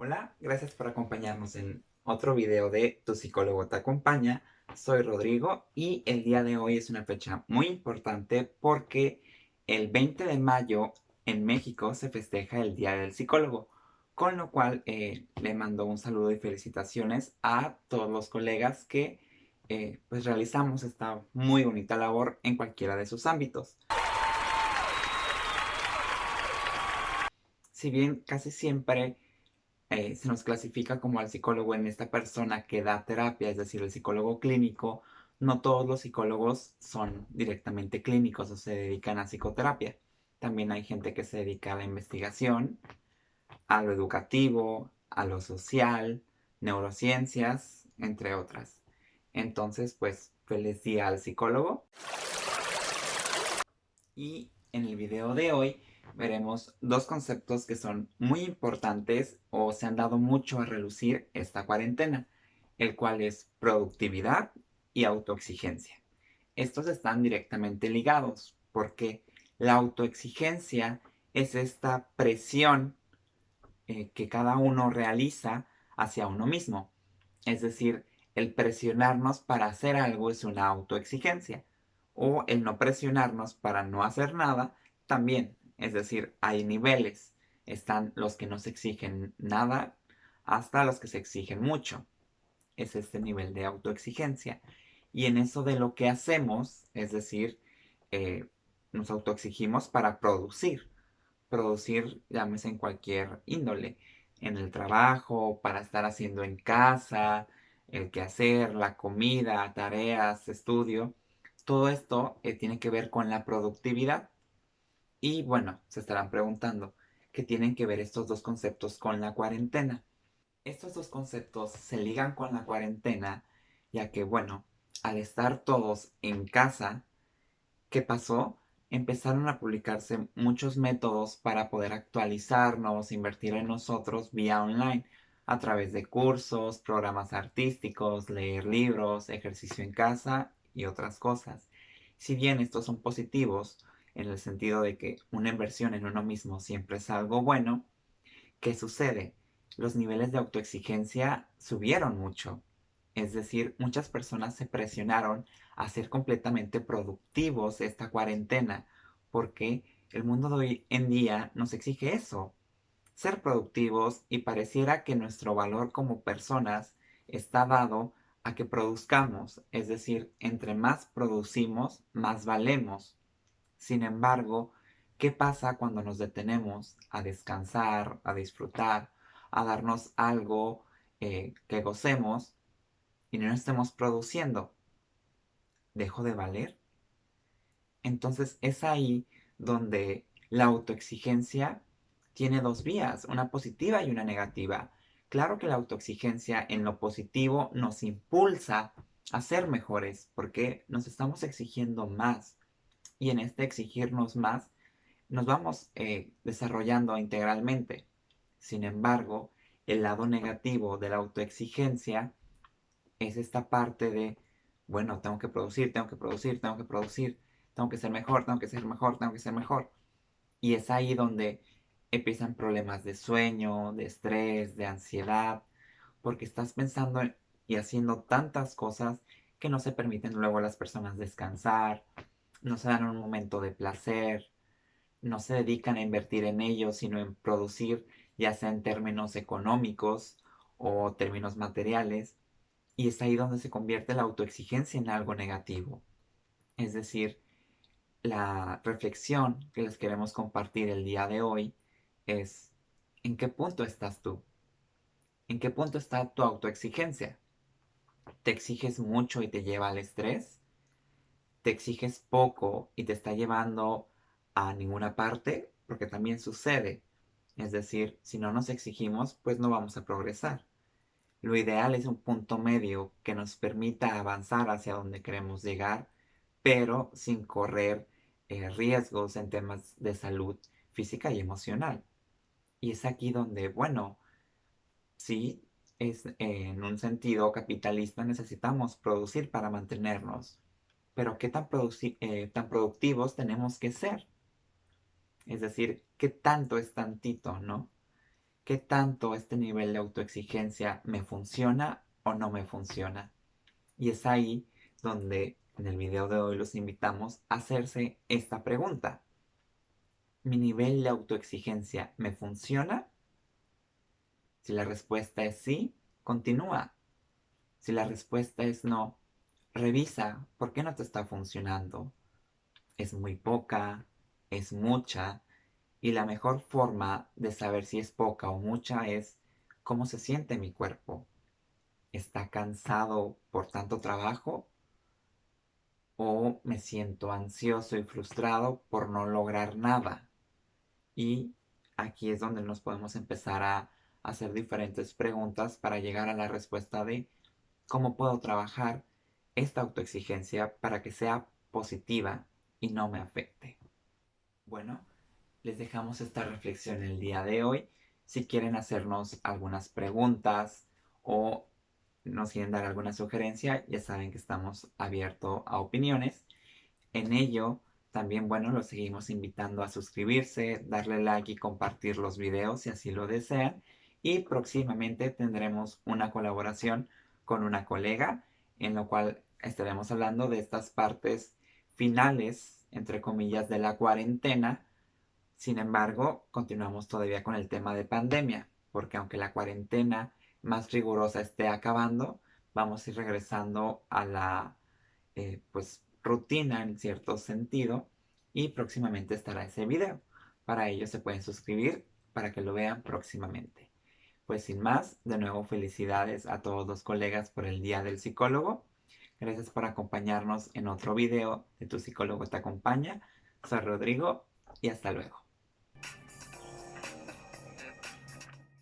Hola, gracias por acompañarnos en otro video de Tu psicólogo te acompaña. Soy Rodrigo y el día de hoy es una fecha muy importante porque el 20 de mayo en México se festeja el Día del Psicólogo, con lo cual eh, le mando un saludo y felicitaciones a todos los colegas que eh, pues realizamos esta muy bonita labor en cualquiera de sus ámbitos. Si bien casi siempre eh, se nos clasifica como al psicólogo en esta persona que da terapia, es decir, el psicólogo clínico, no todos los psicólogos son directamente clínicos o se dedican a psicoterapia. También hay gente que se dedica a la investigación, a lo educativo, a lo social, neurociencias, entre otras. Entonces, pues, feliz día al psicólogo. Y en el video de hoy veremos dos conceptos que son muy importantes o se han dado mucho a relucir esta cuarentena, el cual es productividad y autoexigencia. Estos están directamente ligados porque la autoexigencia es esta presión eh, que cada uno realiza hacia uno mismo. Es decir, el presionarnos para hacer algo es una autoexigencia. O el no presionarnos para no hacer nada también es decir, hay niveles. Están los que no se exigen nada hasta los que se exigen mucho. Es este nivel de autoexigencia. Y en eso de lo que hacemos, es decir, eh, nos autoexigimos para producir. Producir, llámese en cualquier índole. En el trabajo, para estar haciendo en casa, el quehacer, la comida, tareas, estudio. Todo esto eh, tiene que ver con la productividad. Y bueno, se estarán preguntando, ¿qué tienen que ver estos dos conceptos con la cuarentena? Estos dos conceptos se ligan con la cuarentena, ya que bueno, al estar todos en casa, ¿qué pasó? Empezaron a publicarse muchos métodos para poder actualizarnos, invertir en nosotros vía online, a través de cursos, programas artísticos, leer libros, ejercicio en casa y otras cosas. Si bien estos son positivos, en el sentido de que una inversión en uno mismo siempre es algo bueno, ¿qué sucede? Los niveles de autoexigencia subieron mucho. Es decir, muchas personas se presionaron a ser completamente productivos esta cuarentena, porque el mundo de hoy en día nos exige eso, ser productivos y pareciera que nuestro valor como personas está dado a que produzcamos, es decir, entre más producimos, más valemos. Sin embargo, ¿qué pasa cuando nos detenemos a descansar, a disfrutar, a darnos algo eh, que gocemos y no estemos produciendo? ¿Dejo de valer? Entonces es ahí donde la autoexigencia tiene dos vías, una positiva y una negativa. Claro que la autoexigencia en lo positivo nos impulsa a ser mejores porque nos estamos exigiendo más y en este exigirnos más, nos vamos eh, desarrollando integralmente. Sin embargo, el lado negativo de la autoexigencia es esta parte de, bueno, tengo que producir, tengo que producir, tengo que producir, tengo que ser mejor, tengo que ser mejor, tengo que ser mejor. Y es ahí donde empiezan problemas de sueño, de estrés, de ansiedad, porque estás pensando y haciendo tantas cosas que no se permiten luego a las personas descansar, no se dan un momento de placer, no se dedican a invertir en ellos, sino en producir, ya sea en términos económicos o términos materiales, y es ahí donde se convierte la autoexigencia en algo negativo. Es decir, la reflexión que les queremos compartir el día de hoy es, ¿en qué punto estás tú? ¿En qué punto está tu autoexigencia? ¿Te exiges mucho y te lleva al estrés? Te exiges poco y te está llevando a ninguna parte, porque también sucede. Es decir, si no nos exigimos, pues no vamos a progresar. Lo ideal es un punto medio que nos permita avanzar hacia donde queremos llegar, pero sin correr eh, riesgos en temas de salud física y emocional. Y es aquí donde, bueno, sí, es, en un sentido capitalista necesitamos producir para mantenernos, pero qué tan, eh, tan productivos tenemos que ser. Es decir, qué tanto es tantito, ¿no? qué tanto este nivel de autoexigencia me funciona o no me funciona. Y es ahí donde en el video de hoy los invitamos a hacerse esta pregunta. ¿Mi nivel de autoexigencia me funciona? Si la respuesta es sí, continúa. Si la respuesta es no, revisa por qué no te está funcionando. Es muy poca, es mucha, y la mejor forma de saber si es poca o mucha es cómo se siente mi cuerpo. ¿Está cansado por tanto trabajo? ¿O me siento ansioso y frustrado por no lograr nada? Y aquí es donde nos podemos empezar a hacer diferentes preguntas para llegar a la respuesta de cómo puedo trabajar esta autoexigencia para que sea positiva y no me afecte. Bueno, les dejamos esta reflexión el día de hoy. Si quieren hacernos algunas preguntas o nos quieren dar alguna sugerencia, ya saben que estamos abiertos a opiniones. En ello, también, bueno, los seguimos invitando a suscribirse, darle like y compartir los videos si así lo desean y próximamente tendremos una colaboración con una colega en lo cual estaremos hablando de estas partes finales, entre comillas, de la cuarentena. Sin embargo, continuamos todavía con el tema de pandemia, porque aunque la cuarentena más rigurosa esté acabando, vamos a ir regresando a la eh, pues, rutina en cierto sentido y próximamente estará ese video. Para ello se pueden suscribir para que lo vean próximamente. Pues sin más, de nuevo felicidades a todos los colegas por el Día del Psicólogo. Gracias por acompañarnos en otro video de Tu Psicólogo Te Acompaña. Soy Rodrigo y hasta luego.